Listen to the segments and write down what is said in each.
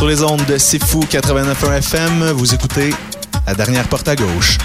Sur les ondes de C'est Fou 89.1 FM, vous écoutez La dernière porte à gauche.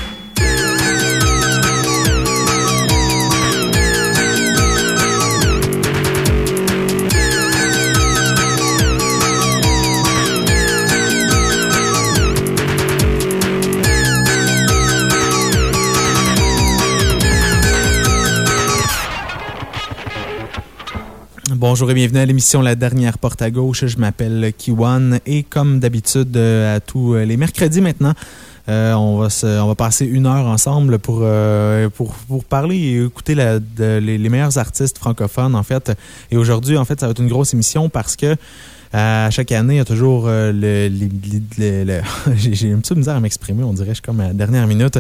Bonjour et bienvenue à l'émission La dernière porte à gauche. Je m'appelle Kiwan et comme d'habitude, euh, à tous euh, les mercredis maintenant, euh, on, va on va passer une heure ensemble pour, pour, pour, parler et écouter les, les, meilleurs artistes francophones, en fait. Et aujourd'hui, en fait, ça va être une grosse émission parce que à chaque année, il y a toujours euh, le. J'ai un petit misère à m'exprimer, on dirait, je suis comme à la dernière minute.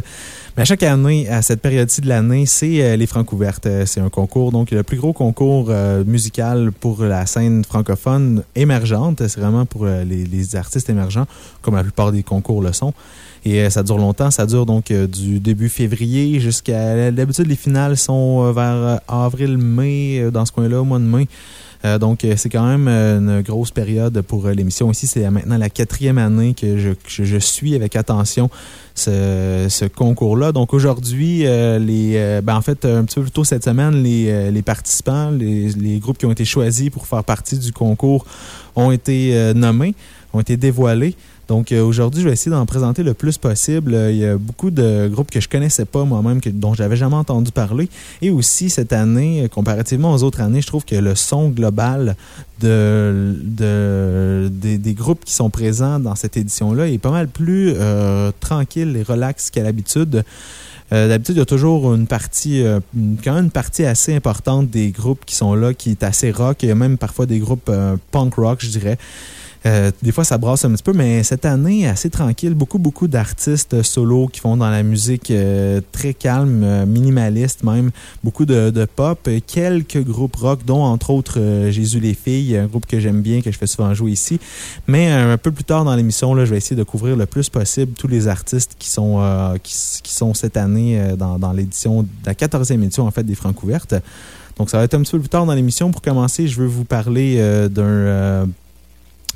Mais à chaque année, à cette période-ci de l'année, c'est euh, les Francouvertes. Euh, c'est un concours, donc le plus gros concours musical pour la scène francophone émergente. C'est vraiment pour les, artistes émergents, comme la plupart des concours le sont. Et ça dure longtemps. Ça dure donc du début février jusqu'à. D'habitude, les finales sont vers avril-mai, dans ce coin-là, au mois de mai. Euh, donc, euh, c'est quand même euh, une grosse période pour l'émission ici. C'est maintenant la quatrième année que je, suis avec attention ce, concours-là. Donc, aujourd'hui, les, ben, en fait, un petit peu plus tôt cette semaine, les, participants, les, les, groupes qui ont été choisis pour faire partie du concours ont été nommés, ont été dévoilés. Donc euh, aujourd'hui, je vais essayer d'en présenter le plus possible. Euh, il y a beaucoup de groupes que je connaissais pas moi-même, dont j'avais jamais entendu parler. Et aussi, cette année, euh, comparativement aux autres années, je trouve que le son global de, des, groupes qui sont présents dans cette édition-là est pas mal plus tranquille et relax qu'à l'habitude. D'habitude, il y a toujours une partie, quand même une partie assez importante des groupes qui sont là, qui est assez rock. Il y a même parfois des groupes punk rock, je dirais. Euh, des fois, ça brasse un petit peu, mais cette année, assez tranquille. Beaucoup, beaucoup d'artistes solo qui font dans la musique euh, très calme, euh, minimaliste même. Beaucoup de, de, pop. Quelques groupes rock, dont entre autres Jésus les filles, un groupe que j'aime bien, que je fais souvent jouer ici. Mais un peu plus tard dans l'émission, je vais essayer de couvrir le plus possible tous les artistes qui sont, qui, qui, sont cette année dans, dans l'édition, la 14e édition en fait des Francouvertes. Donc, ça va être un petit peu plus tard dans l'émission. Pour commencer, je veux vous parler d'un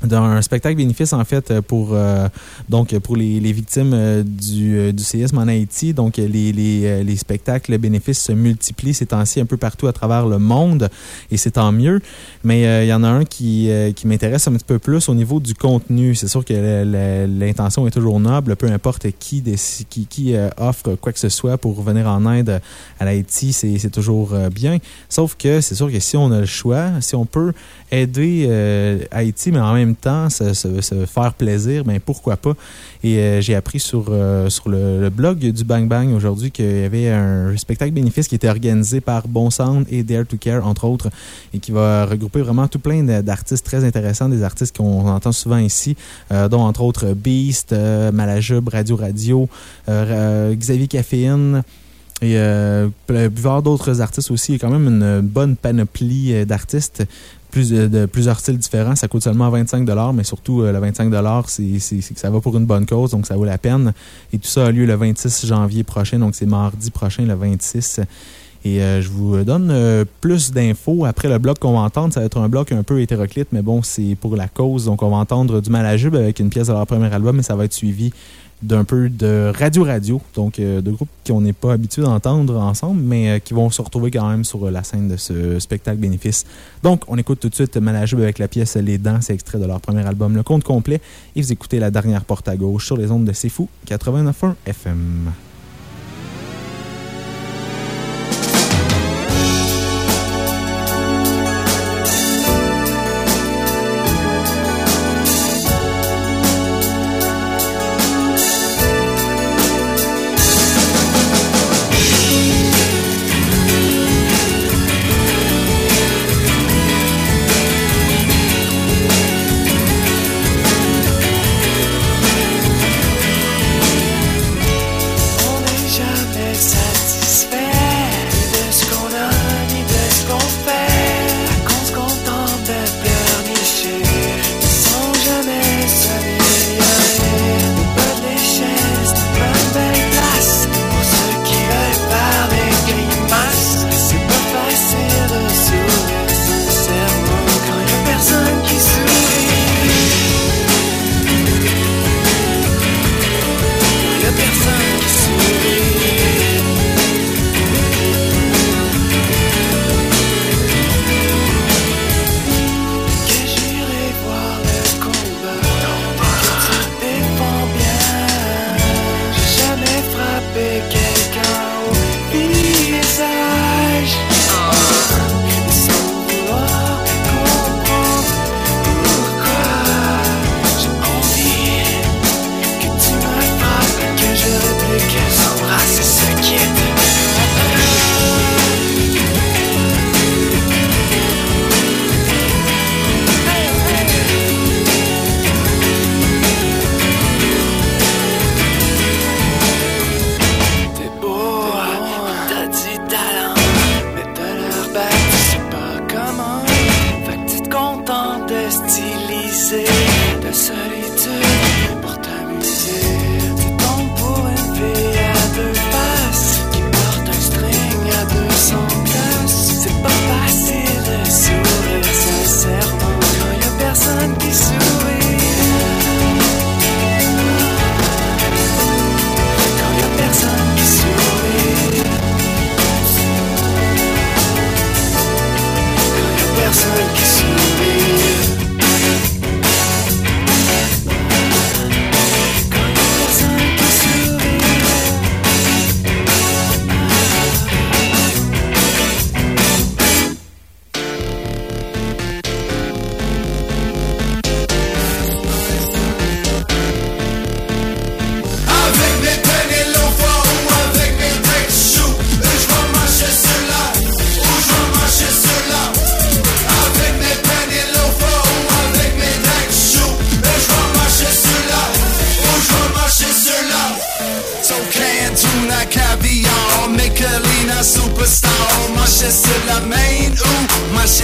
d'un spectacle bénéfice en fait pour euh, donc pour les, les victimes euh, du, euh, du séisme en Haïti. Donc les, les, les spectacles bénéfices se multiplient ces temps-ci un peu partout à travers le monde et c'est tant mieux. Mais il y en a un qui, qui m'intéresse un petit peu plus au niveau du contenu. C'est sûr que l'intention est toujours noble peu importe qui qui, qui offre quoi que ce soit pour venir en aide à l'Haïti c'est toujours bien. Sauf que c'est sûr que si on a le choix si on peut aider Haïti mais en même temps, se, faire plaisir, mais ben, pourquoi pas? Et euh, j'ai appris sur, euh, sur le, blog du Bang Bang aujourd'hui qu'il y avait un spectacle bénéfice qui était organisé par Bon Sound et Dare to Care, entre autres, et qui va regrouper vraiment tout plein d'artistes très intéressants, des artistes qu'on entend souvent ici, euh, dont entre autres Beast, Malajub, Radio Radio, Xavier Caféine. Et euh, d'autres artistes aussi. Il y a quand même une bonne panoplie d'artistes plus de, plusieurs styles différents. Ça coûte seulement 25 mais surtout, euh, le 25 c'est que ça va pour une bonne cause, donc ça vaut la peine. Et tout ça a lieu le 26 janvier prochain, donc c'est mardi prochain, le 26. Et euh, je vous donne euh, plus d'infos. Après le bloc qu'on va entendre, ça va être un bloc un peu hétéroclite, mais bon, c'est pour la cause. Donc, on va entendre du Malajube avec une pièce de leur premier album, mais ça va être suivi d'un peu de radio-radio, donc euh, de groupes qu'on n'est pas habitué d'entendre ensemble, mais euh, qui vont se retrouver quand même sur la scène de ce spectacle bénéfice. Donc, on écoute tout de suite Malajube avec la pièce Les Dents, c'est extrait de leur premier album, Le Compte complet, et vous écoutez la dernière porte à gauche sur les ondes de C'est Fou, 89.1 FM.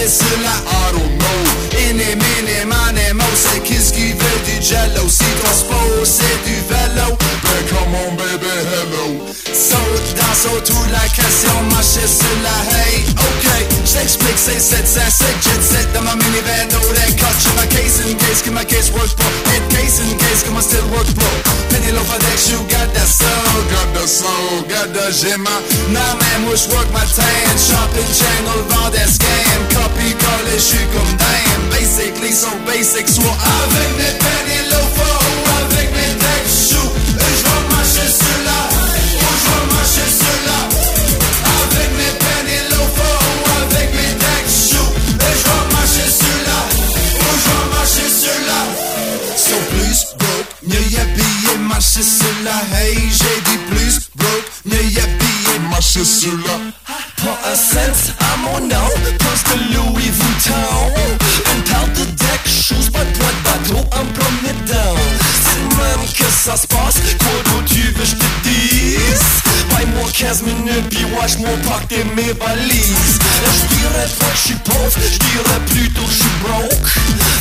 Ou marcher sur la I don't know. Iné, miné, mané, mo, c'est qu'est-ce qui veut du jello? Si ton sport come on baby, hello. La Ok, j't'explique, c'est 7, 7, 7, jet set dans ma minivan, no that cut to my case in case que my case works pour. In case in case que my still work pour. Penny loaf of that shoe, got that soul, got that soul, got that gemma. Nah man, wish work my tan, shopping channel, vend des scam, copy coller, j'suis comme damn. Basically, so basic, soit avec mes penny loaf marcher sur la. Hey, j'ai dit plus broke, mieux y habillé, marcher sur la. Pas un cent à mon nom, plus de Louis Vuitton. Une paire de deck shoes, pas de de bateau, un premier down. C'est même que ça se passe, quoi d'autre tu veux je te dise? Paye-moi 15 minutes, puis watch mon parc et mes valises. Je dirais pas que je suis pauvre, je dirais plutôt que je suis broke.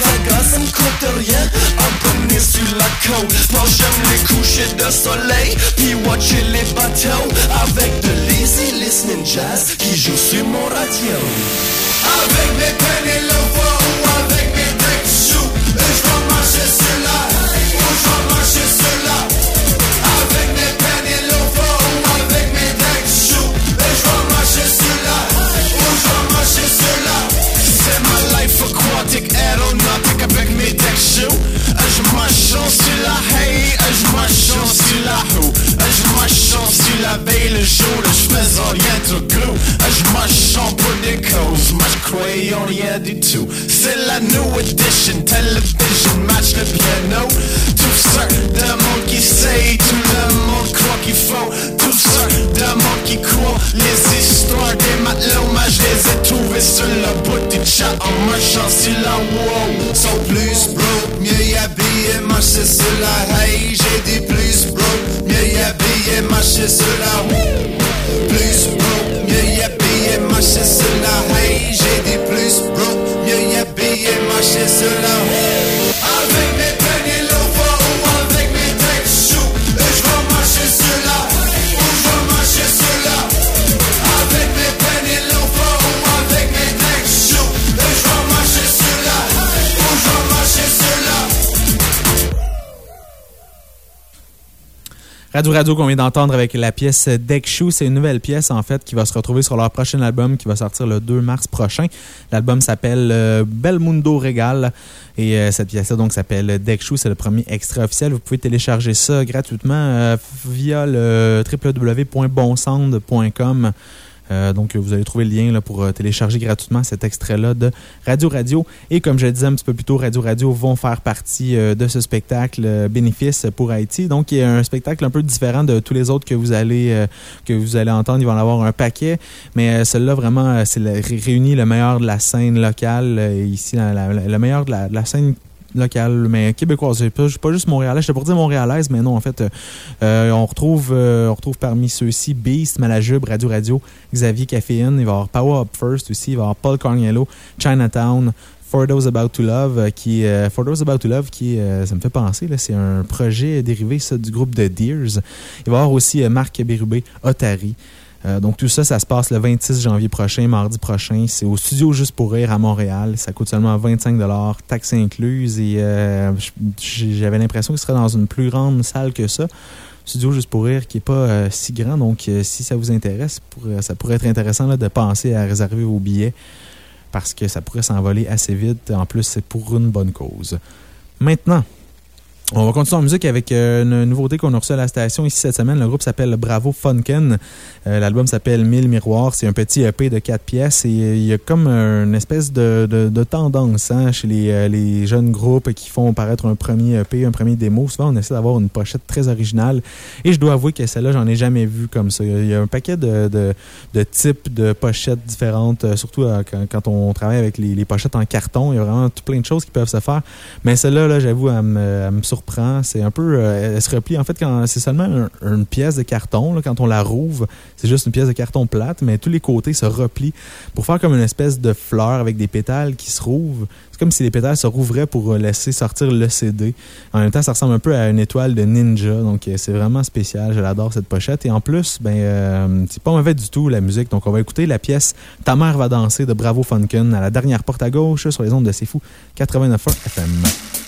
Un gars, ça me coûte rien, un sur la côte. Moi j'aime les couchers de soleil, puis watcher les bateaux. Avec de l'easy listening jazz qui joue sur mon radio. Avec tout. C'est la new edition, television, match le piano. Tout ça monde qui sait, tout le monde croit qu'il faut. Tout ça monde qui croit les histoires des matelots. Je les ai trouvés sur le bout du chat en marchant sur la wow. Sont plus broke, mieux y habillé, marcher sur la hay. J'ai dit plus broke, mieux y habillé, marcher sur la. Plus broke, mieux y habillé, marcher sur la marcher Radio Radio qu'on vient d'entendre avec la pièce Deck Shoe, c'est une nouvelle pièce en fait qui va se retrouver sur leur prochain album qui va sortir le 2 mars prochain. L'album s'appelle euh, Belmundo Regal et euh, cette pièce-là donc s'appelle Deck Shoe, c'est le premier extrait officiel. Vous pouvez télécharger ça gratuitement euh, via le www.bonsound.com. Euh, donc, vous allez trouver le lien là, pour euh, télécharger gratuitement cet extrait-là de Radio Radio. Et comme je disais un petit peu plus tôt, Radio Radio vont faire partie euh, de ce spectacle euh, bénéfice pour Haïti. Donc, il y a un spectacle un peu différent de tous les autres que vous allez, que vous allez entendre. Il va en avoir un paquet. Mais celui-là, vraiment, c'est le- ré- réunit le meilleur de la scène locale ici, la- la- le meilleur de la, de la scène locale, mais québécoise. Pas, pas juste montréalais. J'étais pour dire montréalaise, mais non, en fait, euh, euh, on, retrouve, euh, on retrouve parmi ceux-ci Beast, Malajube, Radio Radio, Xavier Caféine. Il va y avoir Power Up First aussi. Il va y avoir Paul Carniello, Chinatown. For Those About to Love, euh, qui euh, For Those About to Love, qui euh, ça me fait penser, c'est un projet dérivé ça, du groupe de Deers. Il va y avoir aussi euh, Marc Bérubé, Otari. Euh, donc tout ça, ça se passe le 26 janvier prochain, mardi prochain. C'est au Studio Juste pour Rire à Montréal. Ça coûte seulement 25 taxes incluses. Et euh, j'avais l'impression qu'il serait dans une plus grande salle que ça. Studio Juste pour Rire qui n'est pas euh, si grand. Donc si ça vous intéresse, ça pourrait être intéressant de penser à réserver vos billets parce que ça pourrait s'envoler assez vite. En plus, c'est pour une bonne cause. Maintenant, on va continuer en musique avec euh, une nouveauté qu'on a reçue à la station ici cette semaine. Le groupe s'appelle Bravo Funken. Euh, L'album s'appelle Mille Miroirs. C'est un petit EP de quatre pièces et euh, il y a comme une espèce de, de- tendance hein, chez les, les jeunes groupes qui font paraître un premier EP, un premier démo. Souvent, on essaie d'avoir une pochette très originale et je dois avouer que celle-là, j'en ai jamais vu comme ça. Il y a- un paquet de, de, types de pochettes différentes, surtout quand, on travaille avec les, pochettes en carton. Il y a vraiment tout plein de choses qui peuvent se faire. Mais celle-là, là, j'avoue, elle me, elle C'est un peu. elle se replie. En fait, quand c'est seulement une pièce de carton, quand on la rouvre, c'est juste une pièce de carton plate, mais tous les côtés se replient pour faire comme une espèce de fleur avec des pétales qui se rouvrent. C'est comme si les pétales se rouvraient pour laisser sortir le CD. En même temps, ça ressemble un peu à une étoile de ninja. Donc, c'est vraiment spécial. Je l'adore, cette pochette. Et en plus, ben, c'est pas mauvais du tout, la musique. Donc, on va écouter la pièce Ta mère va danser de Bravo Funken à la dernière porte à gauche sur les ondes de C'est Fou 89.1 FM.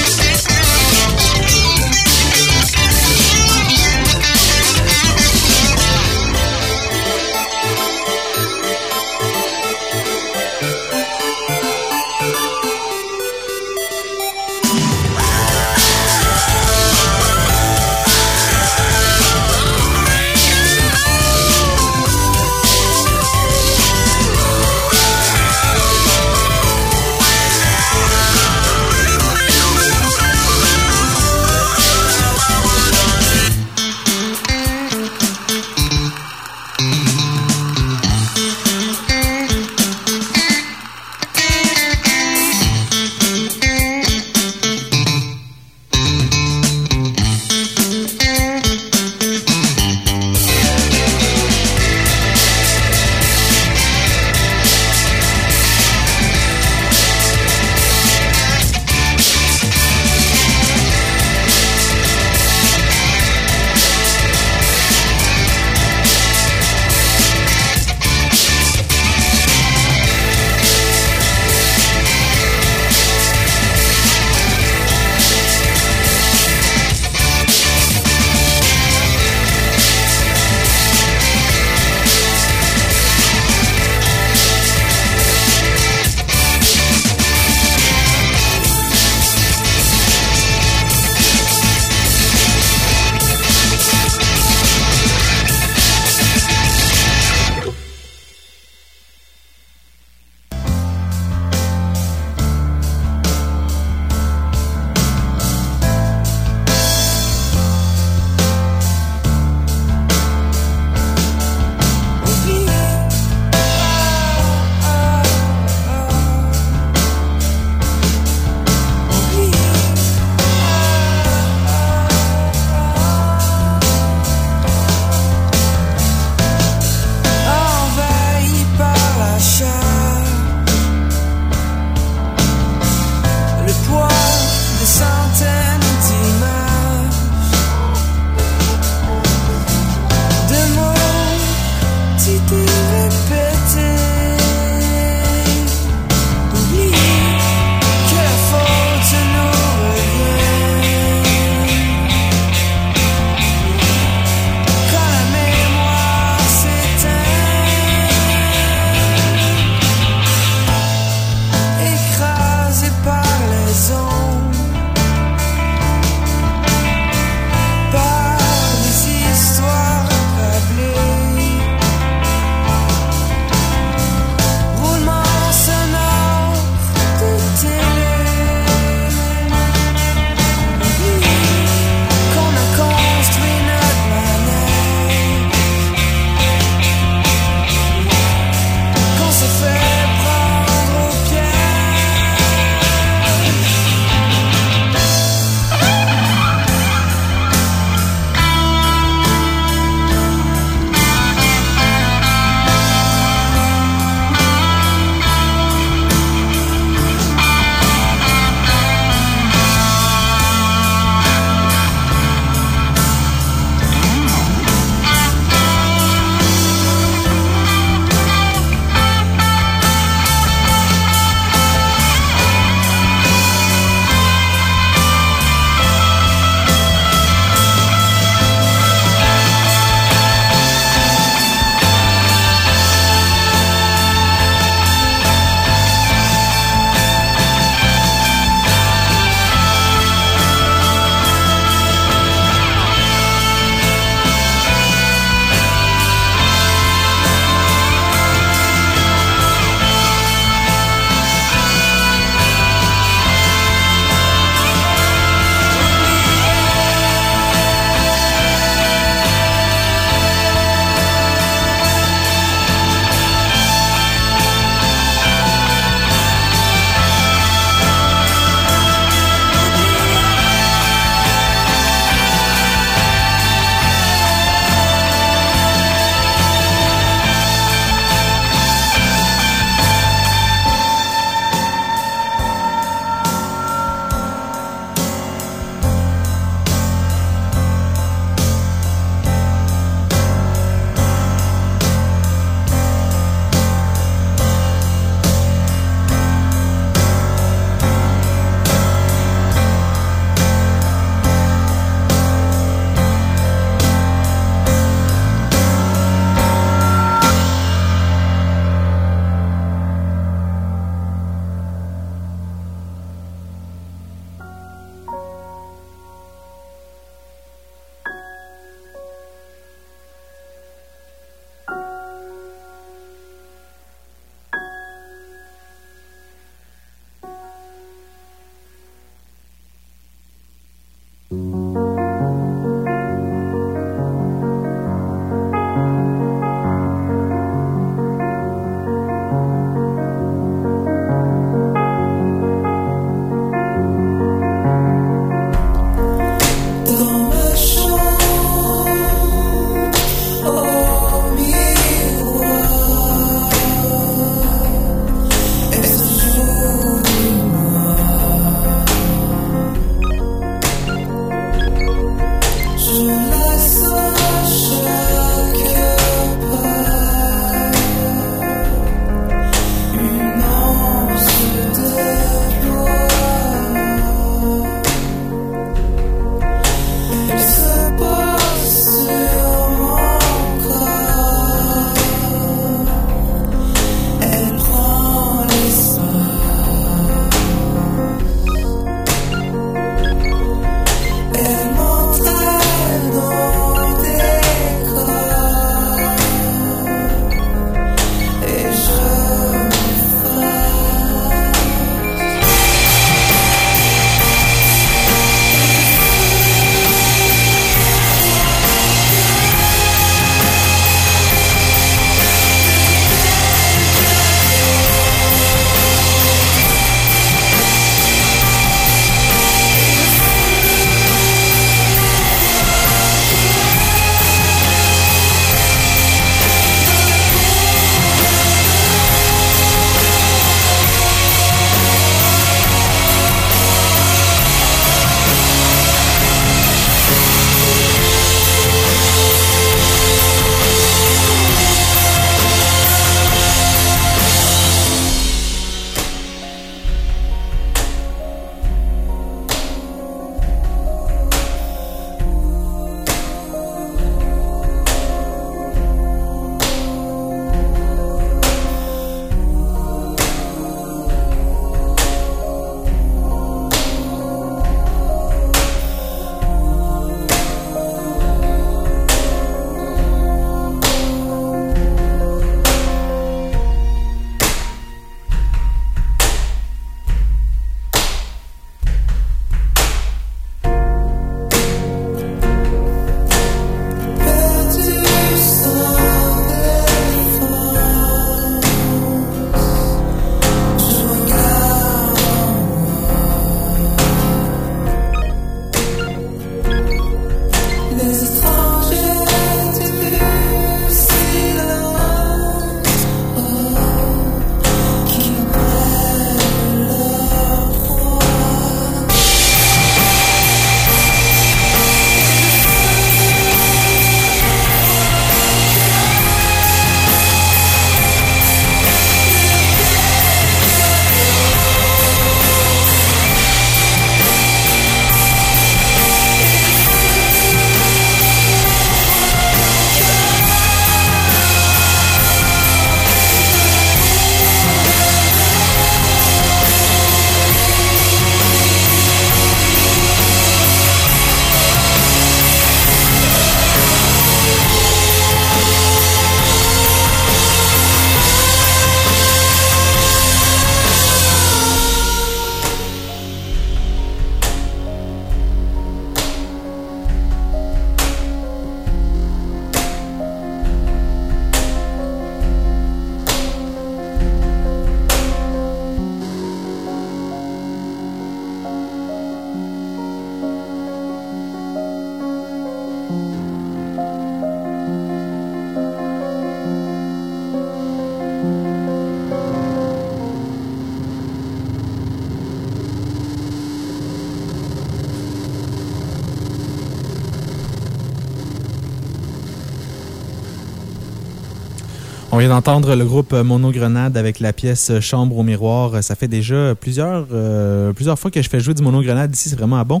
D'entendre le groupe Monogrenade avec la pièce Chambre au miroir. Ça fait déjà plusieurs, euh, plusieurs fois que je fais jouer du Monogrenade ici. C'est vraiment bon.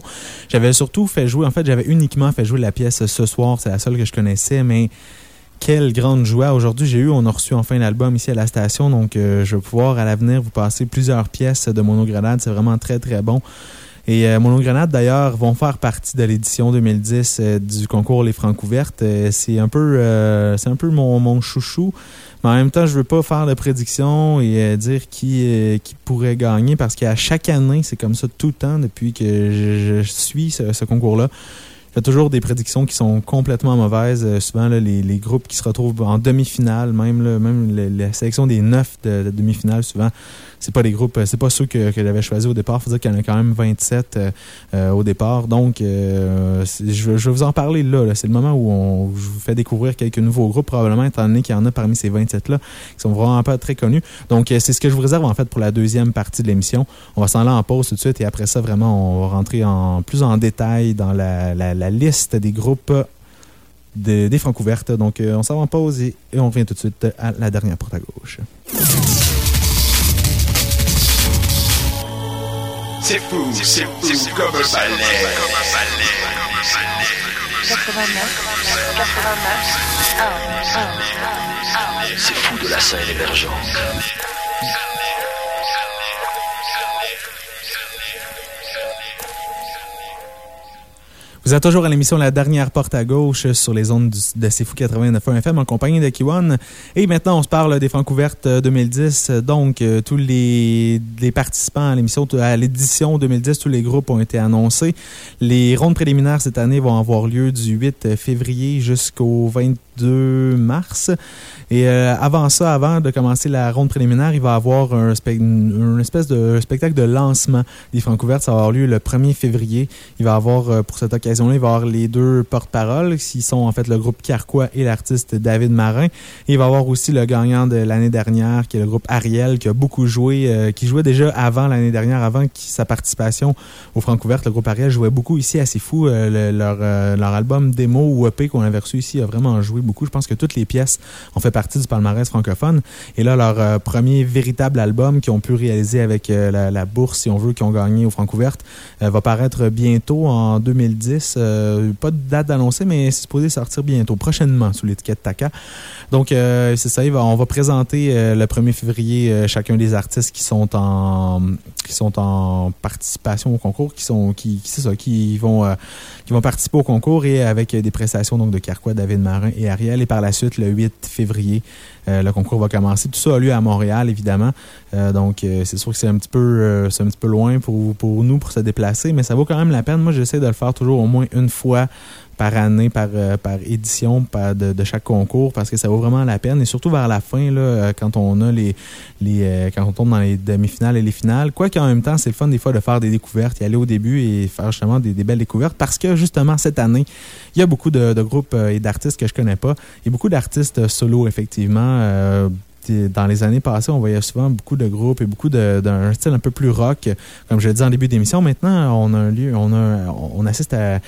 J'avais surtout fait jouer, en fait, j'avais uniquement fait jouer la pièce ce soir. C'est la seule que je connaissais, mais quelle grande joie. Aujourd'hui, j'ai eu, on a reçu enfin l'album ici à la station, donc euh, je vais pouvoir à l'avenir vous passer plusieurs pièces de Monogrenade. C'est vraiment très, très bon. Et euh, Monogrenade, d'ailleurs, vont faire partie de l'édition 2010 euh, du concours Les Francs ouvertes. Euh, c'est un peu, c'est un peu mon, chouchou. Mais en même temps, je veux pas faire de prédiction et dire qui, qui pourrait gagner parce qu'à chaque année, c'est comme ça tout le temps depuis que je, suis ce, concours-là je fais toujours des prédictions qui sont complètement mauvaises. souvent, là, les, groupes qui se retrouvent en demi-finale, même, même la sélection des neuf de, de demi-finale, souvent, c'est pas les groupes, euh, c'est pas ceux que, j'avais choisi au départ. Faut dire qu'il y en a quand même 27 euh, euh, au départ. Donc, je, vais vous en parler là. C'est le moment où on, je vous fais découvrir quelques nouveaux groupes, probablement, étant donné qu'il y en a parmi ces 27-là qui sont vraiment pas très connus. Donc, c'est ce que je vous réserve en fait pour la deuxième partie de l'émission. On va s'en aller en pause tout de suite et après ça, vraiment, on va rentrer en plus en détail dans la, la, liste des groupes des francs ouvertes. Donc, on s'en va en pause et, et, on revient tout de suite à la dernière porte à gauche. C'est fou, c'est fou, comme un ballet. 89, 89, C'est fou de la scène émergente. Vous êtes toujours à l'émission La Dernière Porte à Gauche sur les ondes de C'est Fou 89 FM en compagnie de Kiwan. Et maintenant, on se parle des Francouvertes 2010. Donc, euh, tous les, participants à l'émission, à l'édition 2010, tous les groupes ont été annoncés. Les rondes préliminaires cette année vont avoir lieu du 8 février jusqu'au 22 mars. Et euh, avant ça, avant de commencer la ronde préliminaire, il va y avoir un une espèce de spectacle de lancement des Francouvertes. Ça va avoir lieu le 1er février. Il va y avoir, euh, pour cette occasion-là, il va avoir les deux porte-paroles, qui sont en fait le groupe Carquois et l'artiste David Marin. Et il va y avoir aussi le gagnant de l'année dernière, qui est le groupe Ariel, qui a beaucoup joué, euh, qui jouait déjà avant l'année dernière, avant sa participation aux Francouvertes. Le groupe Ariel jouait beaucoup ici, assez fou. leur, leur album démo ou EP qu'on avait reçu ici a vraiment joué beaucoup. Je pense que toutes les pièces ont fait partie du palmarès francophone. Et là, leur euh, premier véritable album qu'ils ont pu réaliser avec euh, la, bourse, si on veut, qu'ils ont gagné au Francouvertes, euh, va paraître bientôt en 2010. Pas de date d'annoncer, mais c'est supposé sortir bientôt, prochainement, sous l'étiquette Taka. Donc, c'est ça, on va présenter le 1er février chacun des artistes qui sont en qui sont en participation au concours, qui sont qui, qui ça, qui vont qui vont participer au concours et avec des prestations donc de Carquois, David Marin et Ariel. Et par la suite, le 8 février, euh, le concours va commencer. Tout ça a lieu à Montréal, évidemment. Euh, donc, euh, c'est sûr que c'est un petit peu, loin pour nous pour se déplacer, mais ça vaut quand même la peine. Moi, j'essaie de le faire toujours au moins une fois par année, par, euh, par édition par de, chaque concours parce que ça vaut vraiment la peine. Et surtout vers la fin, là, euh, quand on a les, les euh, quand on tombe dans les demi-finales et les finales. Quoi qu'en même temps, c'est le fun des fois de faire des découvertes, y aller au début et faire justement des, belles découvertes parce que justement cette année, il y a beaucoup de, de groupes et d'artistes que je connais pas. A beaucoup d'artistes solo, effectivement dans les années passées, on voyait souvent beaucoup de groupes et beaucoup d'un style un peu plus rock. Comme je l'ai dit en début d'émission, maintenant, on a un lieu, on, a, assiste à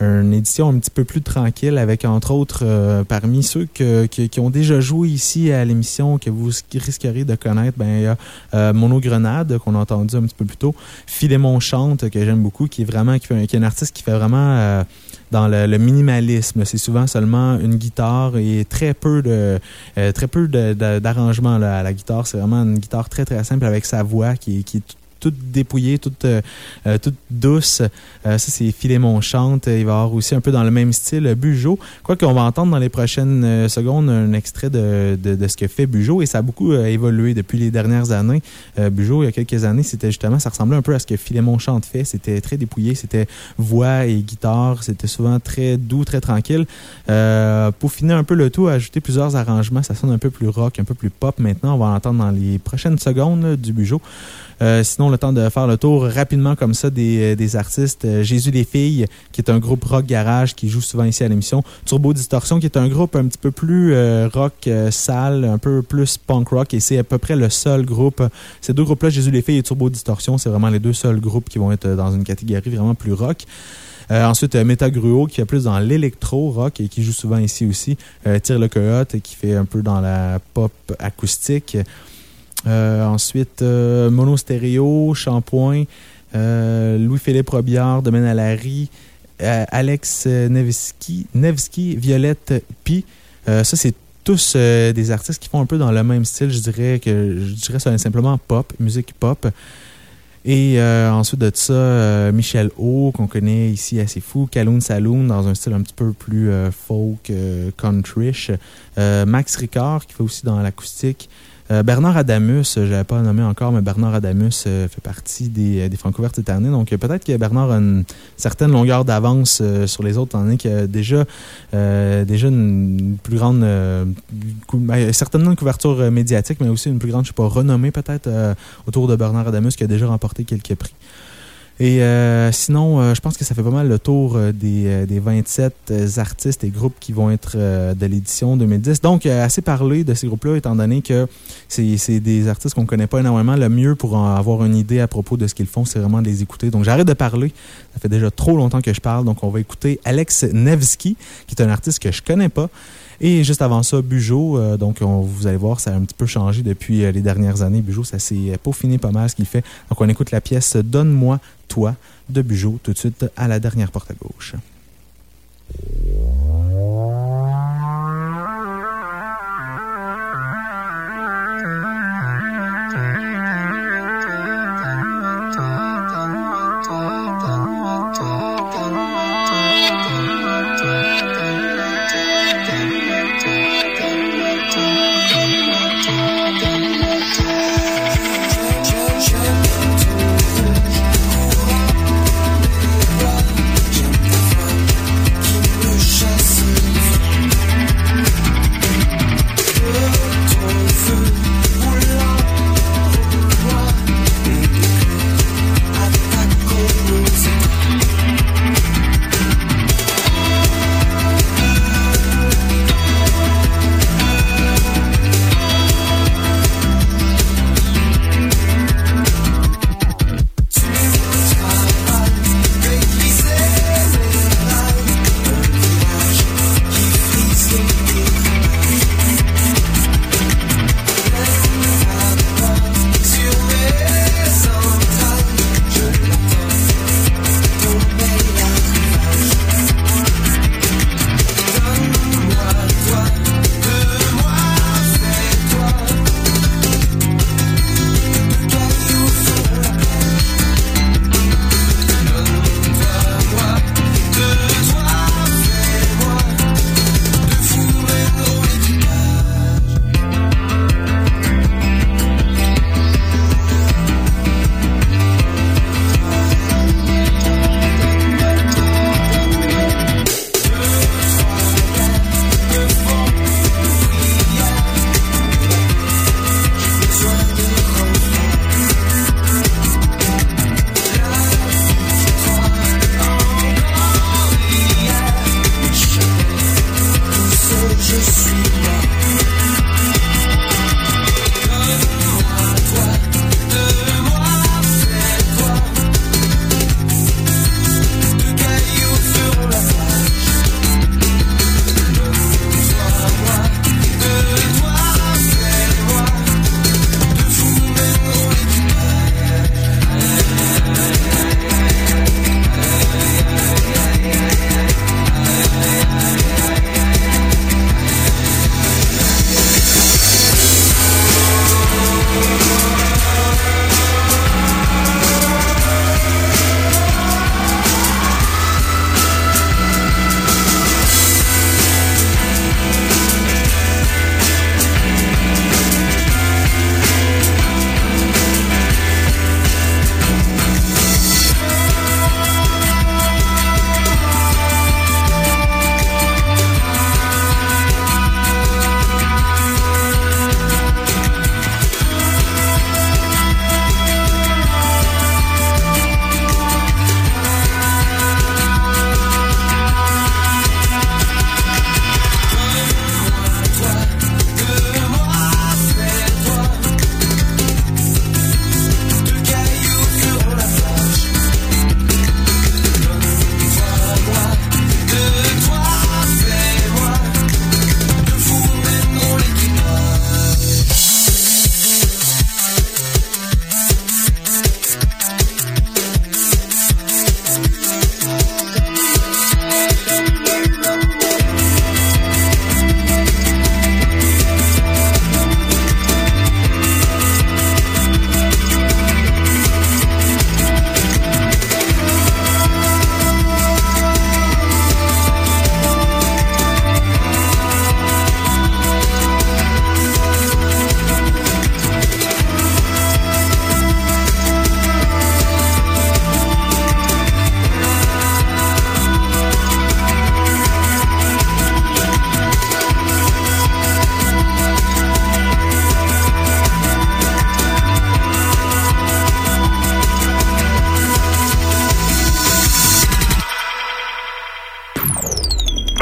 une édition un petit peu plus tranquille avec, entre autres, euh, parmi ceux qui, ont déjà joué ici à l'émission que vous risqueriez de connaître, ben, il y a euh, Mono Grenade, qu'on a entendu un petit peu plus tôt, Philémon Chante, que j'aime beaucoup, qui est vraiment, qui, est un artiste qui fait vraiment euh, dans le, minimalisme. C'est souvent seulement une guitare et très peu de très peu d'arrangements la guitare. C'est vraiment une guitare très très simple avec sa voix qui, qui est toute dépouillée, toute, euh, euh, toute douce. Euh, ça, c'est Philémon chante. Il va y avoir aussi un peu dans le même style Bujo. Quoi qu'on va entendre dans les prochaines secondes un extrait de, de, de, ce que fait Bujo et ça a beaucoup évolué depuis les dernières années. Bujo, il y a quelques années, c'était justement, ça ressemblait un peu à ce que Philémon chante fait. C'était très dépouillé, c'était voix et guitare. C'était souvent très doux, très tranquille. pour finir un peu le tout, ajouter plusieurs arrangements. Ça sonne un peu plus rock, un peu plus pop maintenant. On va entendre dans les prochaines secondes du Bujo. Euh, le temps de faire le tour rapidement comme ça des, euh, des artistes. Euh, Jésus les filles, qui est un groupe rock garage qui joue souvent ici à l'émission. Turbo Distortion, qui est un groupe un petit peu plus rock sale, un peu plus punk rock. Et c'est à peu près le seul groupe. Ces deux groupes-là, Jésus les filles et Turbo Distortion, c'est vraiment les deux seuls groupes qui vont être dans une catégorie vraiment plus rock. ensuite, Metagruo qui est plus dans l'électro-rock et qui joue souvent ici aussi. Tire le Coyote qui fait un peu dans la pop acoustique. Ensuite, Mono Stéréo, Shampoing, Louis-Philippe Robillard, Domaine à la Alex Nevsky, Nevsky Violette Pi. ça, c'est tous euh, des artistes qui font un peu dans le même style. Je dirais que je dirais ça simplement pop, musique pop. Et euh, ensuite de ça, euh, Michel O, qu'on connaît ici assez fou, Kaloun Saloon, dans un style un petit peu plus folk, country. Max Ricard, qui fait aussi dans l'acoustique. Euh, Bernard Adamus, je n'avais pas nommé encore, mais Bernard Adamus euh, fait partie des, euh, des Francouvertes cette année. Donc, peut-être que Bernard a une certaine longueur d'avance sur les autres, étant donné qu'il a déjà, déjà une plus grande, ben, certainement une couverture médiatique, mais aussi une plus grande, je sais pas, renommée peut-être autour de Bernard Adamus, qui a déjà remporté quelques prix. Et euh, sinon, euh, je pense que ça fait pas mal le tour euh, des, des 27 artistes et groupes qui vont être de l'édition 2010. Donc, assez parlé de ces groupes-là, étant donné que c'est des artistes qu'on connaît pas énormément. Le mieux pour avoir une idée à propos de ce qu'ils font, c'est vraiment de les écouter. Donc, j'arrête de parler. Ça fait déjà trop longtemps que je parle. Donc, on va écouter Alex Nevsky, qui est un artiste que je connais pas. Et juste avant ça, Bujo, euh, donc vous allez voir, ça a un petit peu changé depuis euh, les dernières années. Bujo, ça s'est peaufiné pas mal ce qu'il fait. Donc on écoute la pièce Donne-moi toi de Bujo tout de suite à la dernière porte à gauche.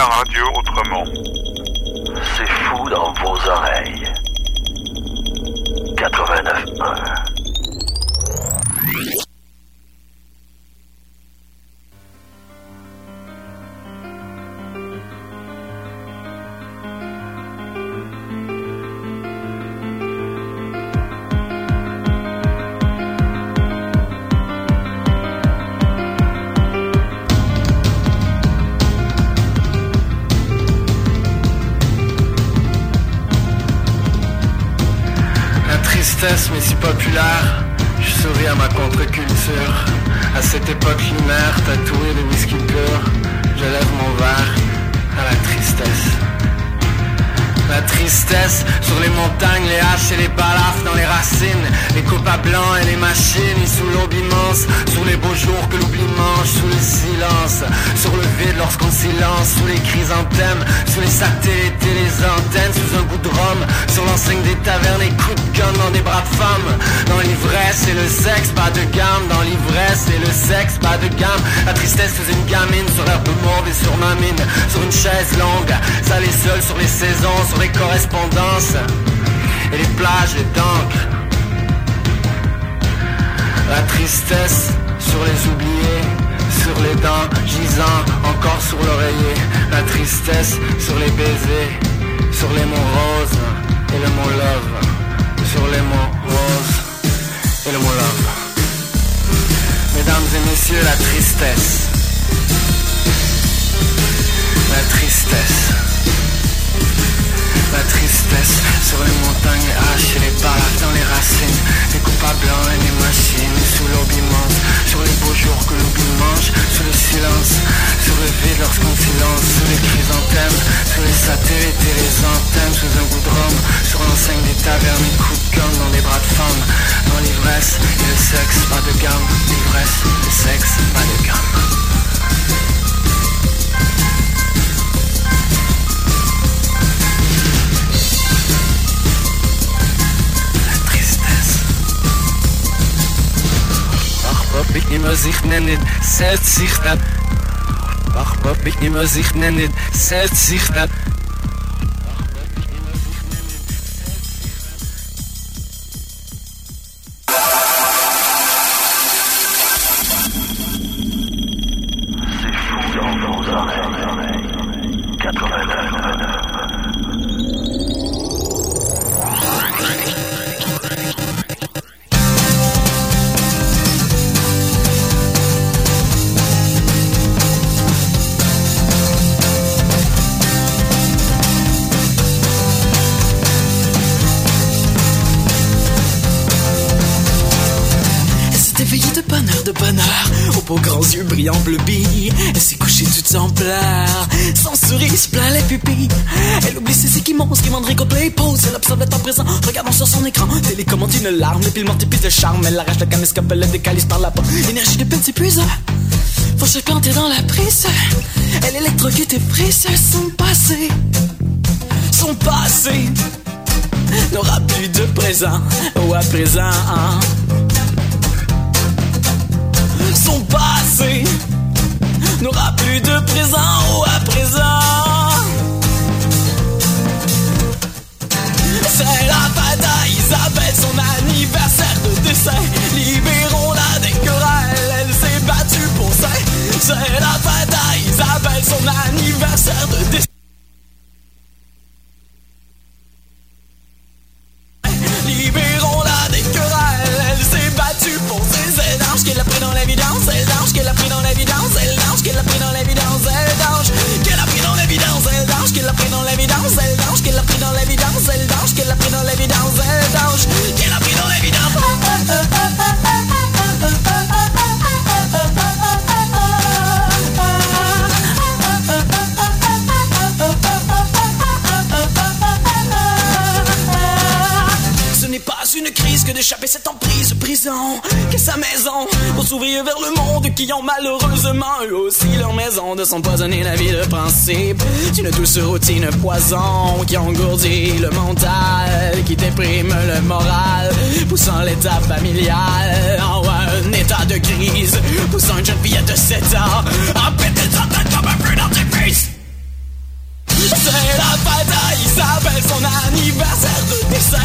Radio autrement. C'est fou dans vos oreilles. 89.1 je souris à ma contre-culture. À cette époque lunaire, tatoué de whisky pur, je lève mon verre à la tristesse. La tristesse sur les montagnes, les haches et les balafres dans les racines, les copains blancs et les machines, sous l'aube immense, sous les beaux jours que l'oubli mange, sous le silence, sur le vide lorsqu'on silence, sous les chrysanthèmes, sous les satellites et les antennes, sous un goût de rhum, sur l'enseigne des tavernes, de dans des bras de femmes, dans l'ivresse et le sexe, pas de gamme, dans l'ivresse et le sexe, pas de gamme, la tristesse faisait une gamine sur l'herbe morte et sur ma mine, sur une chaise longue, salée seule sur les saisons, sur les correspondances et les plages et d'encre. La tristesse sur les oubliés, sur les dents, gisant encore sur l'oreiller. La tristesse sur les baisers, sur les mots roses et le mot love. Sur les mots roses et le mot love. Mesdames et messieurs, la tristesse. La tristesse. La tristesse sur les montagnes haches et les balafres dans les racines Coupables blancs et les machines sous l'aube Sur les beaux jours que l'oubli mange Sous le silence, sur le vide lorsqu'on silence Sous les chrysanthèmes, sous les satellites et les antennes Sous un goût de rhum, sur l'enseigne des tavernes coups de gomme dans les bras de femmes Dans l'ivresse et le sexe, pas de gamme. L'ivresse, le sexe, pas de gamme mich nicht mehr sich nennen, setz sich da. Mach mich nicht mehr sich nennen, setz sich da. Une larme, piles multiplient de charme. Elle arrache le caméscope, elle le décalise par la peau. Énergie de peine s'épuise. Faut se planter dans la prise. Elle électrocute et prise son passé. Son passé n'aura plus de présent. Ou à présent. Son passé n'aura plus de présent ou à présent. Bataille, Isabelle, son anniversaire de décès. Libérons-la des querelles, elle s'est battue pour ça. C'est la bataille, Isabelle, son anniversaire de décès. Libérons-la des querelles, elle s'est battue pour ses d'ange qu'elle a pris dans l'évidence, elle d'ange qu'elle a pris dans l'évidence, elle d'ange qu'elle a pris dans l'évidence, elle d'ange qu'elle a pris dans l'évidence, elle d'ange qu'elle a pris dans l'évidence, elle d'ange qu'elle a pris dans l'évidence, elle d'ange qu'elle a pris dans l'évidence, risque d'échapper cette emprise prison qu'est sa maison pour s'ouvrir vers le monde qui ont malheureusement eux aussi leur maison de s'empoisonner la vie de principe. D'une douce routine poison qui engourdit le mental qui déprime le moral poussant l'état familial en un état de crise poussant une jeune fillette de 7 ans à péter sa tête comme un brûlant d'épices c'est la bataille, il s'appelle son anniversaire de dessin.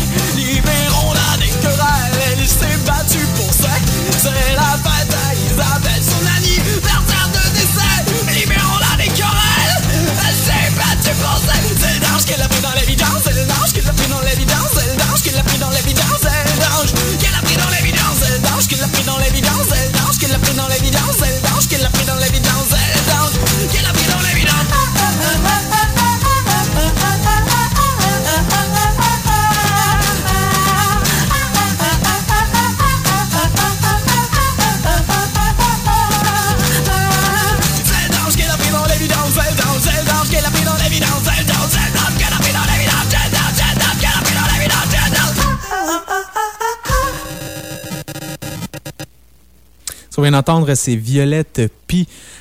D'entendre, c'est Violette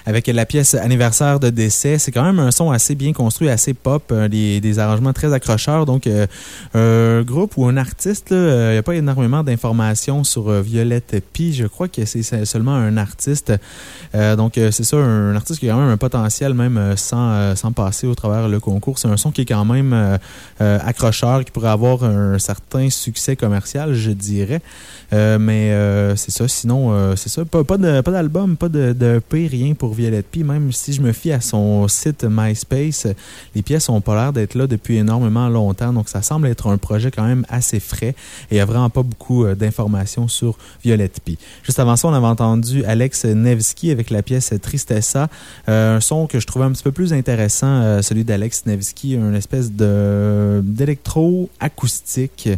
Avec la pièce Anniversaire de décès. C'est quand même un son assez bien construit, assez pop, euh, des, arrangements très accrocheurs. Donc, euh, un groupe ou un artiste, euh, il n'y a pas énormément d'informations sur Violette Pi. Je crois que c'est seulement un artiste. donc, c'est ça, un artiste qui a quand même un potentiel, même sans, passer au travers le concours. C'est un son qui est quand même accrocheur, qui pourrait avoir un certain succès commercial, je dirais. mais c'est ça. Sinon, c'est ça. Pas, pas d'album, pas, pas de, de rien pour Violette P. Même si je me fie à son site MySpace, les pièces n'ont pas l'air d'être là depuis énormément longtemps. Donc, ça semble être un projet quand même assez frais. Et il n'y a vraiment pas beaucoup euh, d'informations sur Violette P. Juste avant ça, on avait entendu Alex Nevsky avec la pièce Tristessa. Euh, un son que je trouvais un petit peu plus intéressant, euh, celui d'Alex Nevsky, une espèce d'électro acoustique.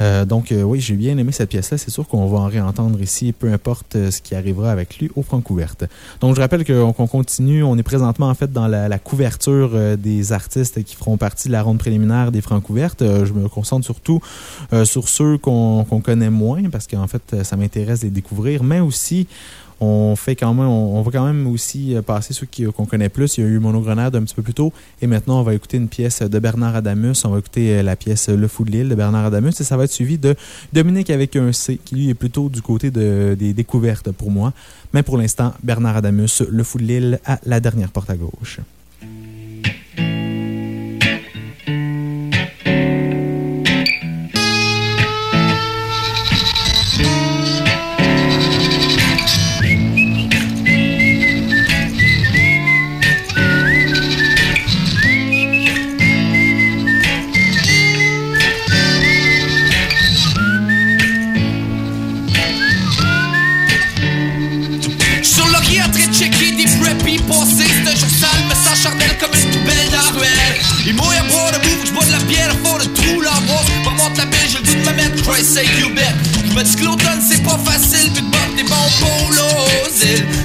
Euh, donc, euh, oui, j'ai bien aimé cette pièce-là. C'est sûr qu'on va en réentendre ici, peu importe euh, ce qui arrivera avec lui au Francouverte. Donc, je rappelle qu'on continue. On est présentement, en fait, dans la, couverture des artistes qui feront partie de la ronde préliminaire des Francouvertes. je me concentre surtout sur ceux qu'on connaît moins parce qu'en fait, ça m'intéresse de les découvrir, mais aussi on fait quand même, on, va quand même aussi euh, passer ceux qu'on connaît plus. Il y a eu Monogrenade un petit peu plus tôt. Et maintenant, on va écouter une pièce de Bernard Adamus. On va écouter euh, la pièce Le Fou de l'île de Bernard Adamus. Et ça va être suivi de Dominique avec un C, qui lui est plutôt du côté des découvertes pour moi. Mais pour l'instant, Bernard Adamus, Le Fou de l'île à la dernière porte à gauche. Dis que l'automne c'est pas facile, puis de des bons polos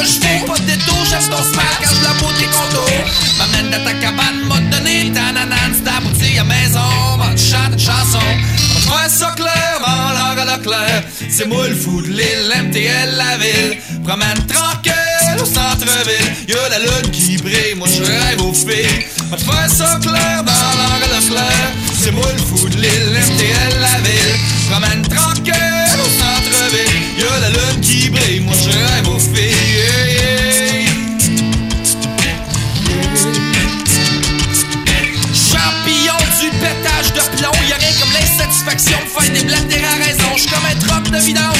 quand je fais pas de détour. J'aime ton smile quand je la beauté contour. M'amène dans ta cabane, m'a donné ta nanane, c'est ta à maison. M'a chanté une chanson. On va ça clairement, l'heure à la claire. C'est moi le fou de l'île, MTL la ville. Promène tranquille au centre-ville. Y'a la lune qui brille, moi je rêve aux filles. Va faire ça clair dans l'heure à la claire. C'est moi le fou de l'île, MTL la ville. Promène tranquille comme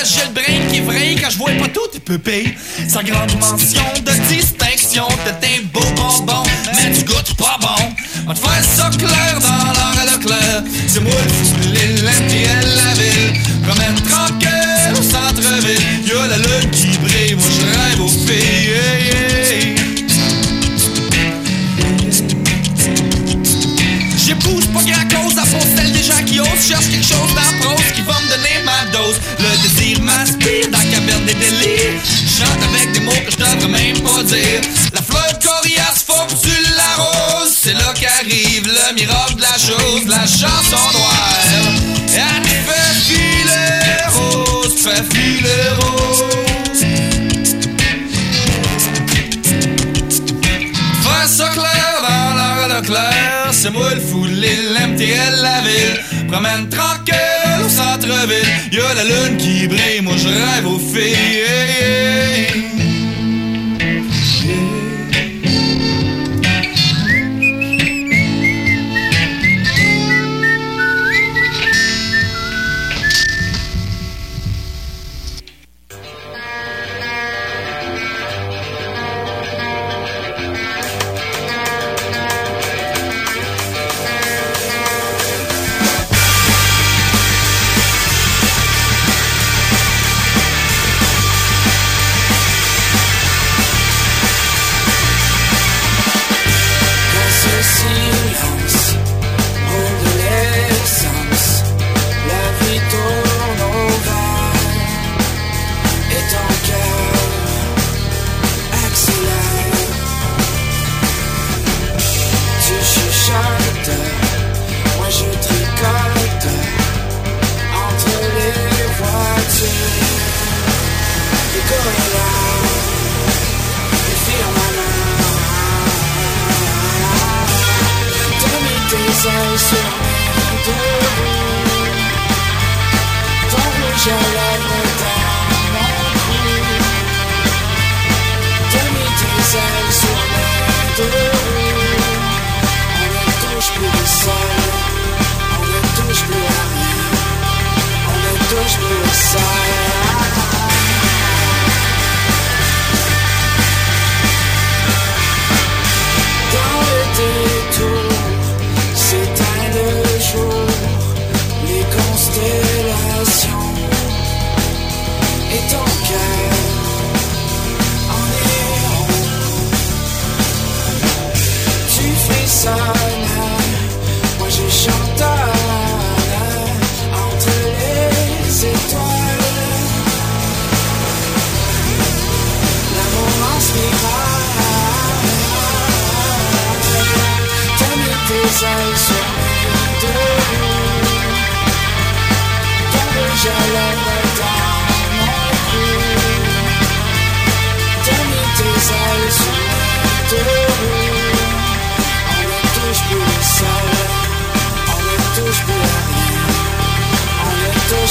parce que j'ai le brain qui vrai quand je vois pas tout tes pupilles. Sans grande mention de distinction, t'es un beau bonbon, mais tu goûtes pas bon. On te faire ça clair dans l'heure à claire. C'est moi le fou de l'île, la ville? Promène tranquille au centre-ville, y'a la lune qui brille, moi je rêve aux filles. Mis tes ailes sur mes deux roues Ton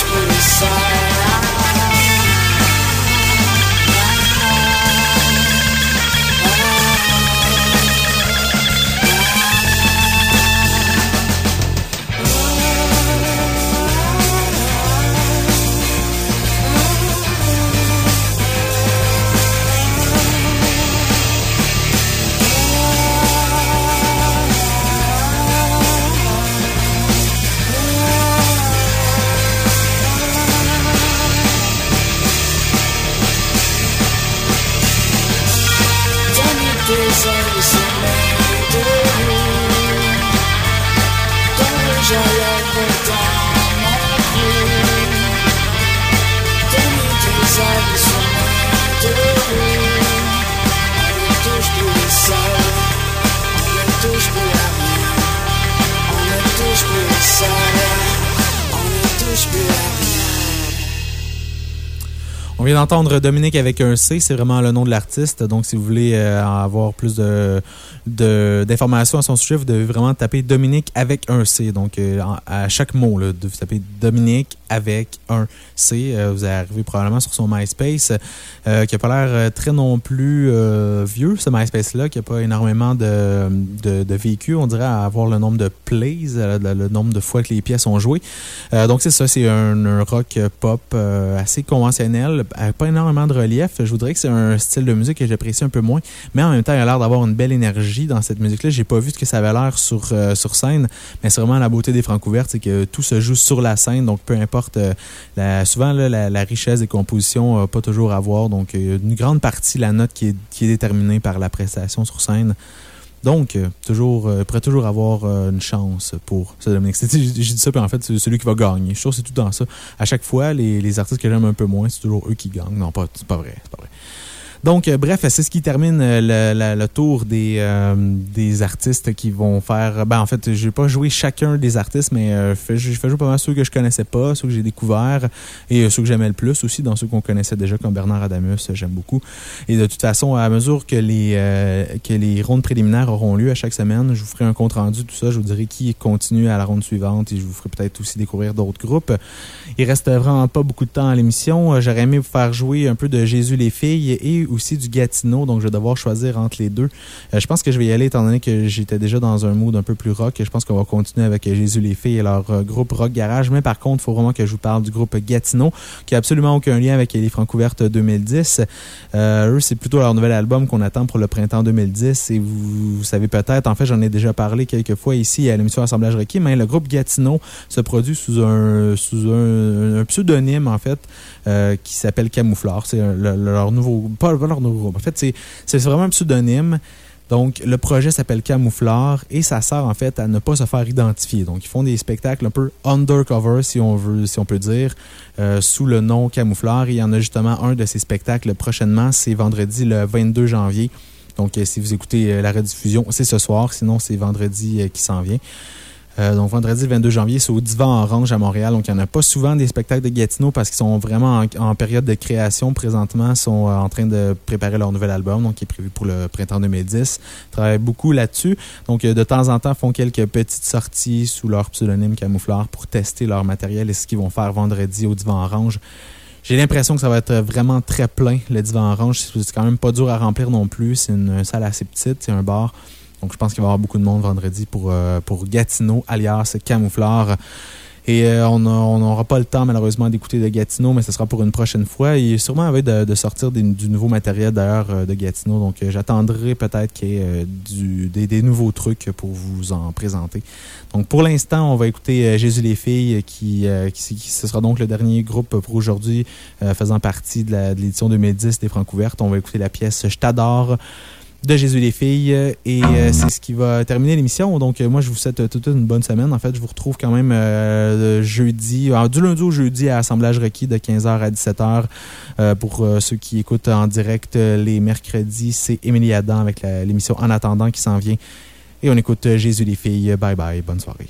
ne d'entendre Dominique avec un C, c'est vraiment le nom de l'artiste. Donc, si vous voulez euh, avoir plus de de- d'informations à son sujet, vous devez vraiment taper Dominique avec un C. Donc, euh, à chaque mot, là, vous tapez Dominique avec un C. Euh, vous allez arriver probablement sur son MySpace, euh, qui n'a pas l'air euh, très non plus euh, vieux, ce MySpace-là, qui n'a pas énormément de, de, de vécu. On dirait à avoir le nombre de plays, euh, le, nombre de fois que les pièces ont joué. Euh, donc, c'est ça, c'est un, un rock pop assez conventionnel, pas énormément de relief. Je voudrais que c'est un style de musique que j'apprécie un peu moins, mais en même temps, il a l'air d'avoir une belle énergie dans cette musique-là. J'ai pas vu ce que ça avait l'air sur, sur scène, mais c'est vraiment la beauté des Francouvertes, c'est que tout se joue sur la scène, donc peu importe. Euh, souvent, la, richesse des compositions, euh, pas toujours à voir. Donc, une grande partie, la note qui est, déterminée par la prestation sur scène. Donc, euh, toujours, pourrait toujours avoir une chance pour ce Dominique. J'ai dit ça, puis en fait, c'est celui qui va gagner. Je trouve que c'est tout dans ça. À chaque fois, les, les artistes que j'aime un peu moins, c'est toujours eux qui gagnent. Non, pas, c'est pas vrai. C'est pas vrai. Donc, euh, bref, c'est ce qui termine euh, le, la- le tour des, euh, des artistes qui vont faire. Ben, en fait, je vais pas jouer chacun des artistes, mais euh, fait- je fais jouer pas mal ceux que je connaissais pas, ceux que j'ai découverts et euh, ceux que j'aimais le plus aussi, dans ceux qu'on connaissait déjà, comme Bernard Adamus, j'aime beaucoup. Et de toute façon, à mesure que les, euh, que les rondes préliminaires auront lieu à chaque semaine, je vous ferai un compte rendu, tout ça. Je vous dirai qui continue à la ronde suivante et je vous ferai peut-être aussi découvrir d'autres groupes. Il reste vraiment pas beaucoup de temps à l'émission. J'aurais aimé vous faire jouer un peu de Jésus les filles et aussi du Gatineau, donc je vais devoir choisir entre les deux. Euh, je pense que je vais y aller étant donné que j'étais déjà dans un mood un peu plus rock. Je pense qu'on va continuer avec Jésus les filles et leur euh, groupe Rock Garage. Mais par contre, il faut vraiment que je vous parle du groupe Gatineau, qui a absolument aucun lien avec les Francouvertes 2010. Euh, eux, c'est plutôt leur nouvel album qu'on attend pour le printemps 2010. Et vous, vous savez peut-être, en fait, j'en ai déjà parlé quelques fois ici à l'émission Assemblage Requis, mais le groupe Gatineau se produit sous un, sous un, un pseudonyme, en fait, euh, qui s'appelle Camouflard. C'est leur nouveau, pas, leur nouveau groupe. En fait, c'est vraiment un pseudonyme. Donc, le projet s'appelle Camouflard et ça sert en fait à ne pas se faire identifier. Donc, ils font des spectacles un peu undercover, si on veut, si on peut dire, euh, sous le nom Camouflard. Et il y en a justement un de ces spectacles prochainement. C'est vendredi le 22 janvier. Donc, euh, si vous écoutez la rediffusion, c'est ce soir. Sinon, c'est vendredi qui s'en vient. Euh, donc, vendredi le 22 janvier, c'est au Divan Orange à Montréal. Donc, il n'y en a pas souvent des spectacles de Gatineau parce qu'ils sont vraiment en, en période de création présentement. Ils sont euh, en train de préparer leur nouvel album, donc qui est prévu pour le printemps 2010. Ils travaillent beaucoup là-dessus. Donc, euh, de temps en temps, font quelques petites sorties sous leur pseudonyme Camouflard pour tester leur matériel et ce qu'ils vont faire vendredi au Divan Orange. J'ai l'impression que ça va être vraiment très plein, le Divan Orange. C'est quand même pas dur à remplir non plus. C'est une salle assez petite, c'est un bar. Donc, je pense qu'il va y avoir beaucoup de monde vendredi pour, euh, pour Gatineau, alias Camouflard. Et euh, on n'aura pas le temps, malheureusement, d'écouter de Gatineau, mais ce sera pour une prochaine fois. Il est sûrement avec de, de sortir du nouveau matériel, d'ailleurs, euh, de Gatineau. Donc, euh, j'attendrai peut-être qu'il y ait du- des, des nouveaux trucs pour vous en présenter. Donc, pour l'instant, on va écouter Jésus les filles, qui, qui, qui- ce sera donc le dernier groupe pour aujourd'hui, faisant partie de la- de l'édition 2010 des Francouvertes. On va écouter la pièce Je t'adore de Jésus les filles euh, et euh, c'est ce qui va terminer l'émission. Donc euh, moi je vous souhaite toute une bonne semaine. En fait, je vous retrouve quand même jeudi, du lundi au jeudi à Assemblage requis de 15h à 17h. Euh, pour ceux qui écoutent en direct les mercredis, c'est Émilie Adam avec l'émission En attendant qui s'en vient. Et on écoute Jésus les filles. Bye bye, bonne soirée.